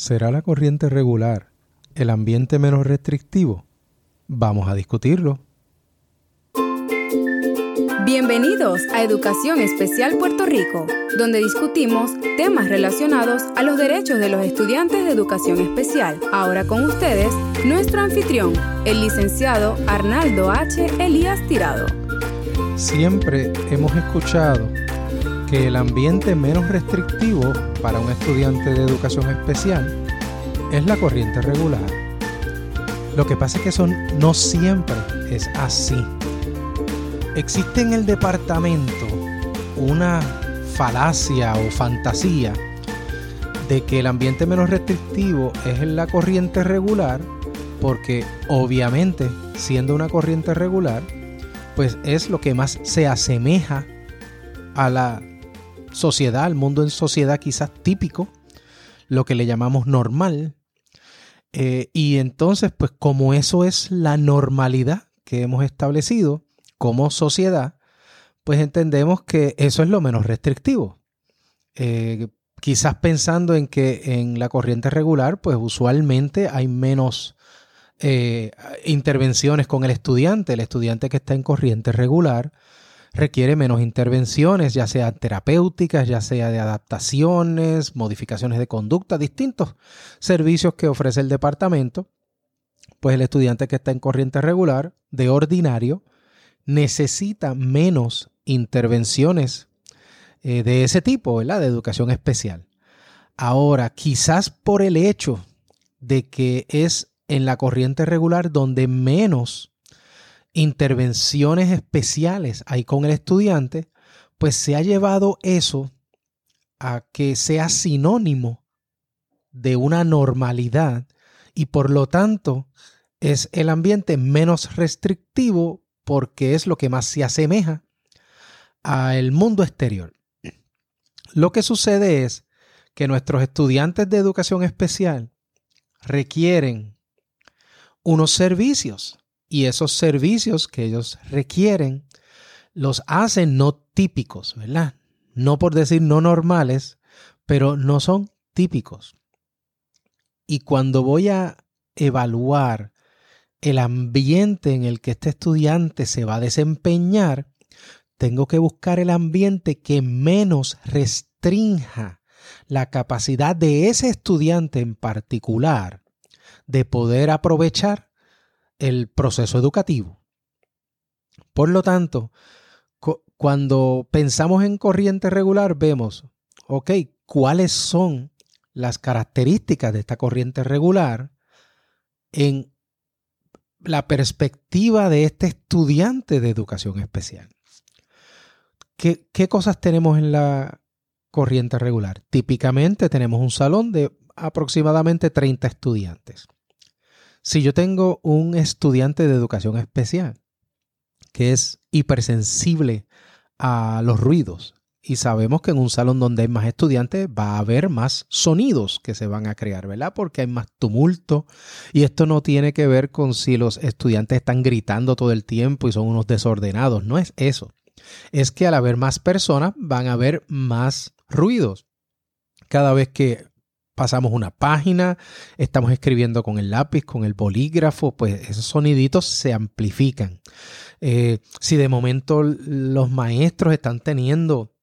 ¿Será la corriente regular el ambiente menos restrictivo? Vamos a discutirlo. Bienvenidos a Educación Especial Puerto Rico, donde discutimos temas relacionados a los derechos de los estudiantes de educación especial. Ahora con ustedes, nuestro anfitrión, el licenciado Arnaldo H. Elías Tirado. Siempre hemos escuchado que el ambiente menos restrictivo para un estudiante de educación especial es la corriente regular. Lo que pasa es que eso no siempre es así. Existe en el departamento una falacia o fantasía de que el ambiente menos restrictivo es la corriente regular porque obviamente siendo una corriente regular pues es lo que más se asemeja a la sociedad, el mundo en sociedad quizás típico, lo que le llamamos normal. Eh, y entonces, pues como eso es la normalidad que hemos establecido como sociedad, pues entendemos que eso es lo menos restrictivo. Eh, quizás pensando en que en la corriente regular, pues usualmente hay menos eh, intervenciones con el estudiante. El estudiante que está en corriente regular, requiere menos intervenciones, ya sea terapéuticas, ya sea de adaptaciones, modificaciones de conducta, distintos servicios que ofrece el departamento. Pues el estudiante que está en corriente regular, de ordinario, necesita menos intervenciones eh, de ese tipo, ¿verdad? De educación especial. Ahora, quizás por el hecho de que es en la corriente regular donde menos intervenciones especiales ahí con el estudiante, pues se ha llevado eso a que sea sinónimo de una normalidad y por lo tanto es el ambiente menos restrictivo porque es lo que más se asemeja al mundo exterior. Lo que sucede es que nuestros estudiantes de educación especial requieren unos servicios y esos servicios que ellos requieren los hacen no típicos, ¿verdad? No por decir no normales, pero no son típicos. Y cuando voy a evaluar el ambiente en el que este estudiante se va a desempeñar, tengo que buscar el ambiente que menos restrinja la capacidad de ese estudiante en particular de poder aprovechar el proceso educativo. Por lo tanto, cuando pensamos en corriente regular, vemos, ok, cuáles son las características de esta corriente regular en la perspectiva de este estudiante de educación especial. ¿Qué, ¿Qué, cosas tenemos en la corriente regular? Típicamente tenemos un salón de aproximadamente 30 estudiantes. Si yo tengo un estudiante de educación especial que es hipersensible a los ruidos, y sabemos que en un salón donde hay más estudiantes va a haber más sonidos que se van a crear, ¿verdad? Porque hay más tumulto. Y esto no tiene que ver con si los estudiantes están gritando todo el tiempo y son unos desordenados. No es eso. Es que al haber más personas van a haber más ruidos. Cada vez que pasamos una página, estamos escribiendo con el lápiz, con el bolígrafo, pues esos soniditos se amplifican. Eh, si de momento los maestros están teniendo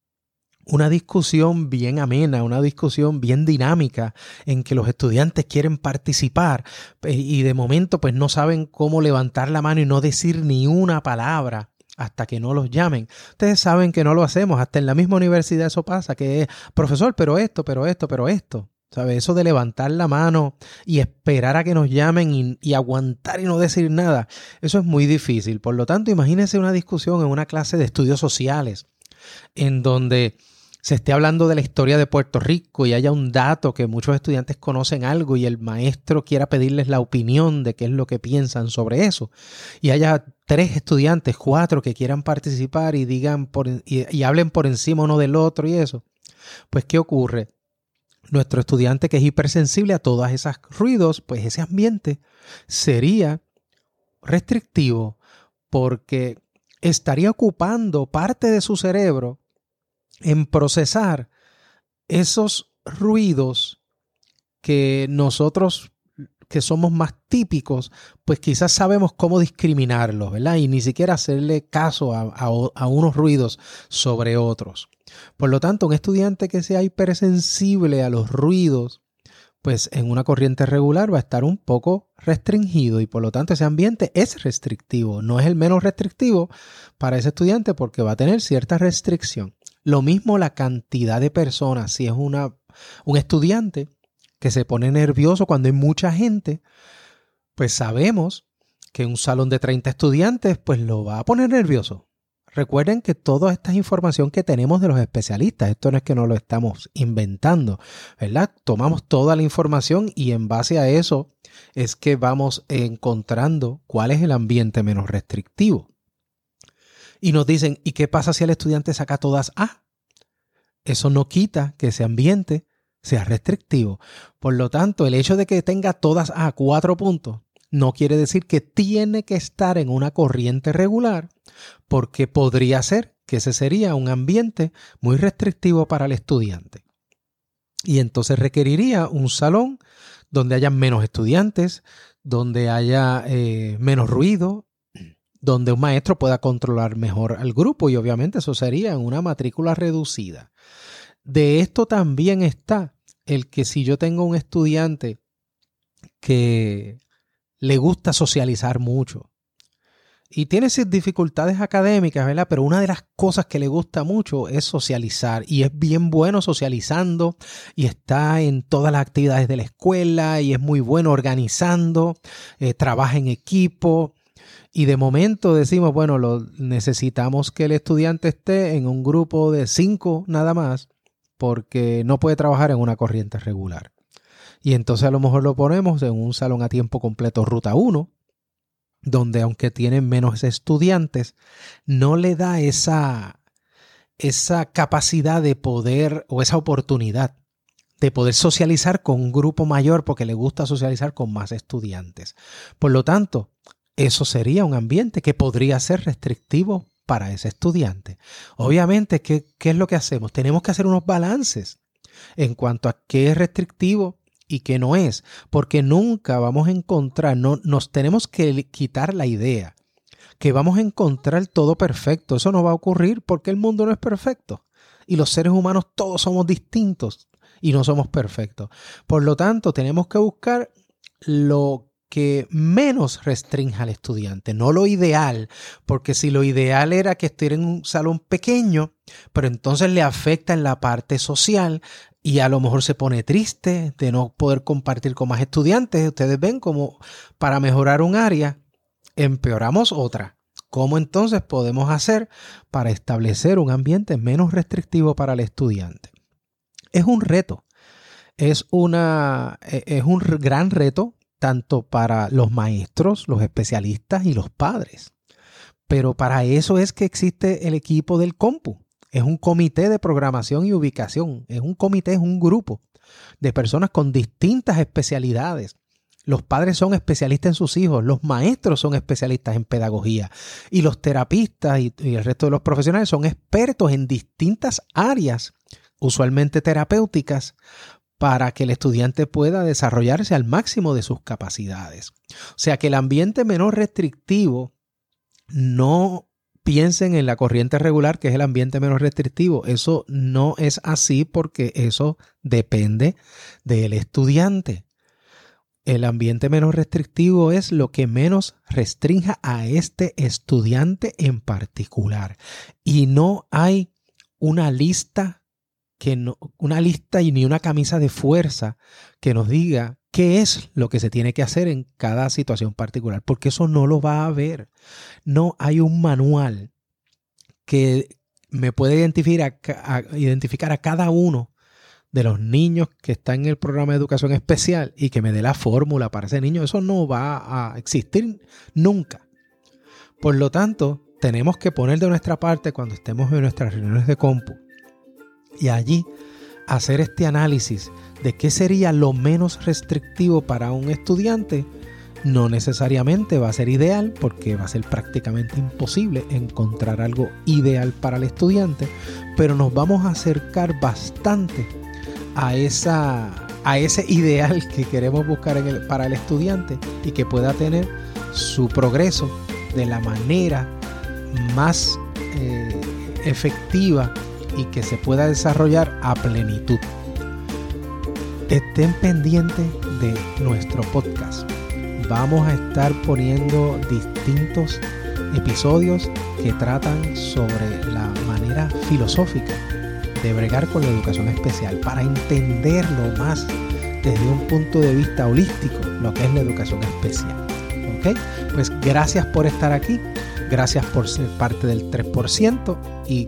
una discusión bien amena, una discusión bien dinámica en que los estudiantes quieren participar eh, y de momento pues no saben cómo levantar la mano y no decir ni una palabra hasta que no los llamen. Ustedes saben que no lo hacemos, hasta en la misma universidad eso pasa, que es profesor, pero esto, pero esto, pero esto. ¿Sabes? Eso de levantar la mano y esperar a que nos llamen y, aguantar y no decir nada, eso es muy difícil. Por lo tanto, imagínense una discusión en una clase de estudios sociales en donde se esté hablando de la historia de Puerto Rico y haya un dato que muchos estudiantes conocen algo y el maestro quiera pedirles la opinión de qué es lo que piensan sobre eso. Y haya tres estudiantes, cuatro que quieran participar y digan por, y hablen por encima uno del otro y eso. Pues, ¿qué ocurre? Nuestro estudiante que es hipersensible a todos esos ruidos, pues ese ambiente sería restrictivo porque estaría ocupando parte de su cerebro en procesar esos ruidos que nosotros que somos más típicos, pues quizás sabemos cómo discriminarlos, ¿verdad? Y ni siquiera hacerle caso a, unos ruidos sobre otros. Por lo tanto, un estudiante que sea hipersensible a los ruidos, pues en una corriente regular va a estar un poco restringido y por lo tanto ese ambiente es restrictivo. No es el menos restrictivo para ese estudiante porque va a tener cierta restricción. Lo mismo la cantidad de personas. Si es una, un estudiante que se pone nervioso cuando hay mucha gente, pues sabemos que un salón de 30 estudiantes pues lo va a poner nervioso. Recuerden que toda esta información que tenemos de los especialistas, esto no es que no lo estamos inventando, ¿verdad? Tomamos toda la información y en base a eso es que vamos encontrando cuál es el ambiente menos restrictivo. Y nos dicen, ¿y qué pasa si el estudiante saca todas A? Eso no quita que ese ambiente sea restrictivo. Por lo tanto, el hecho de que tenga todas a cuatro puntos no quiere decir que tiene que estar en una corriente regular, porque podría ser que ese sería un ambiente muy restrictivo para el estudiante. Y entonces requeriría un salón donde haya menos estudiantes, donde haya eh, menos ruido, donde un maestro pueda controlar mejor al grupo y obviamente eso sería en una matrícula reducida. De esto también está el que si yo tengo un estudiante que le gusta socializar mucho y tiene sus dificultades académicas, ¿verdad? Pero una de las cosas que le gusta mucho es socializar y es bien bueno socializando y está en todas las actividades de la escuela y es muy bueno organizando, eh, trabaja en equipo. Y de momento decimos, bueno, lo, necesitamos que el estudiante esté en un grupo de cinco nada más porque no puede trabajar en una corriente regular. Y entonces a lo mejor lo ponemos en un salón a tiempo completo ruta 1, donde aunque tienen menos estudiantes, no le da esa, esa capacidad de poder o esa oportunidad de poder socializar con un grupo mayor porque le gusta socializar con más estudiantes. Por lo tanto, eso sería un ambiente que podría ser restrictivo para ese estudiante. Obviamente, ¿qué, es lo que hacemos? Tenemos que hacer unos balances en cuanto a qué es restrictivo y qué no es, porque nunca vamos a encontrar, no, nos tenemos que quitar la idea que vamos a encontrar todo perfecto. Eso no va a ocurrir porque el mundo no es perfecto y los seres humanos todos somos distintos y no somos perfectos. Por lo tanto, tenemos que buscar lo que menos restrinja al estudiante, no lo ideal, porque si lo ideal era que estuviera en un salón pequeño, pero entonces le afecta en la parte social y a lo mejor se pone triste de no poder compartir con más estudiantes, ustedes ven como para mejorar un área, empeoramos otra. ¿Cómo entonces podemos hacer para establecer un ambiente menos restrictivo para el estudiante? Es un reto, es, una, e, es un gran reto tanto para los maestros, los especialistas y los padres. Pero para eso es que existe el equipo del compu. Es un comité de programación y ubicación. Es un comité, es un grupo de personas con distintas especialidades. Los padres son especialistas en sus hijos, los maestros son especialistas en pedagogía y los terapistas y, el resto de los profesionales son expertos en distintas áreas, usualmente terapéuticas, para que el estudiante pueda desarrollarse al máximo de sus capacidades. O sea que el ambiente menos restrictivo, no piensen en la corriente regular, que es el ambiente menos restrictivo. Eso no es así porque eso depende del estudiante. El ambiente menos restrictivo es lo que menos restrinja a este estudiante en particular. Y no hay una lista que no, una lista y ni una camisa de fuerza que nos diga qué es lo que se tiene que hacer en cada situación particular, porque eso no lo va a haber. No hay un manual que me pueda identificar a, identificar a cada uno de los niños que están en el programa de educación especial y que me dé la fórmula para ese niño. Eso no va a existir nunca. Por lo tanto, tenemos que poner de nuestra parte cuando estemos en nuestras reuniones de compu y allí hacer este análisis de qué sería lo menos restrictivo para un estudiante, no necesariamente va a ser ideal porque va a ser prácticamente imposible encontrar algo ideal para el estudiante, pero nos vamos a acercar bastante a, esa, a ese ideal que queremos buscar para el estudiante y que pueda tener su progreso de la manera más eh, efectiva y que se pueda desarrollar a plenitud. Estén pendientes de nuestro podcast. Vamos a estar poniendo distintos episodios que tratan sobre la manera filosófica de bregar con la educación especial para entenderlo más desde un punto de vista holístico, lo que es la educación especial. ¿Ok? Pues gracias por estar aquí, gracias por ser parte del 3% y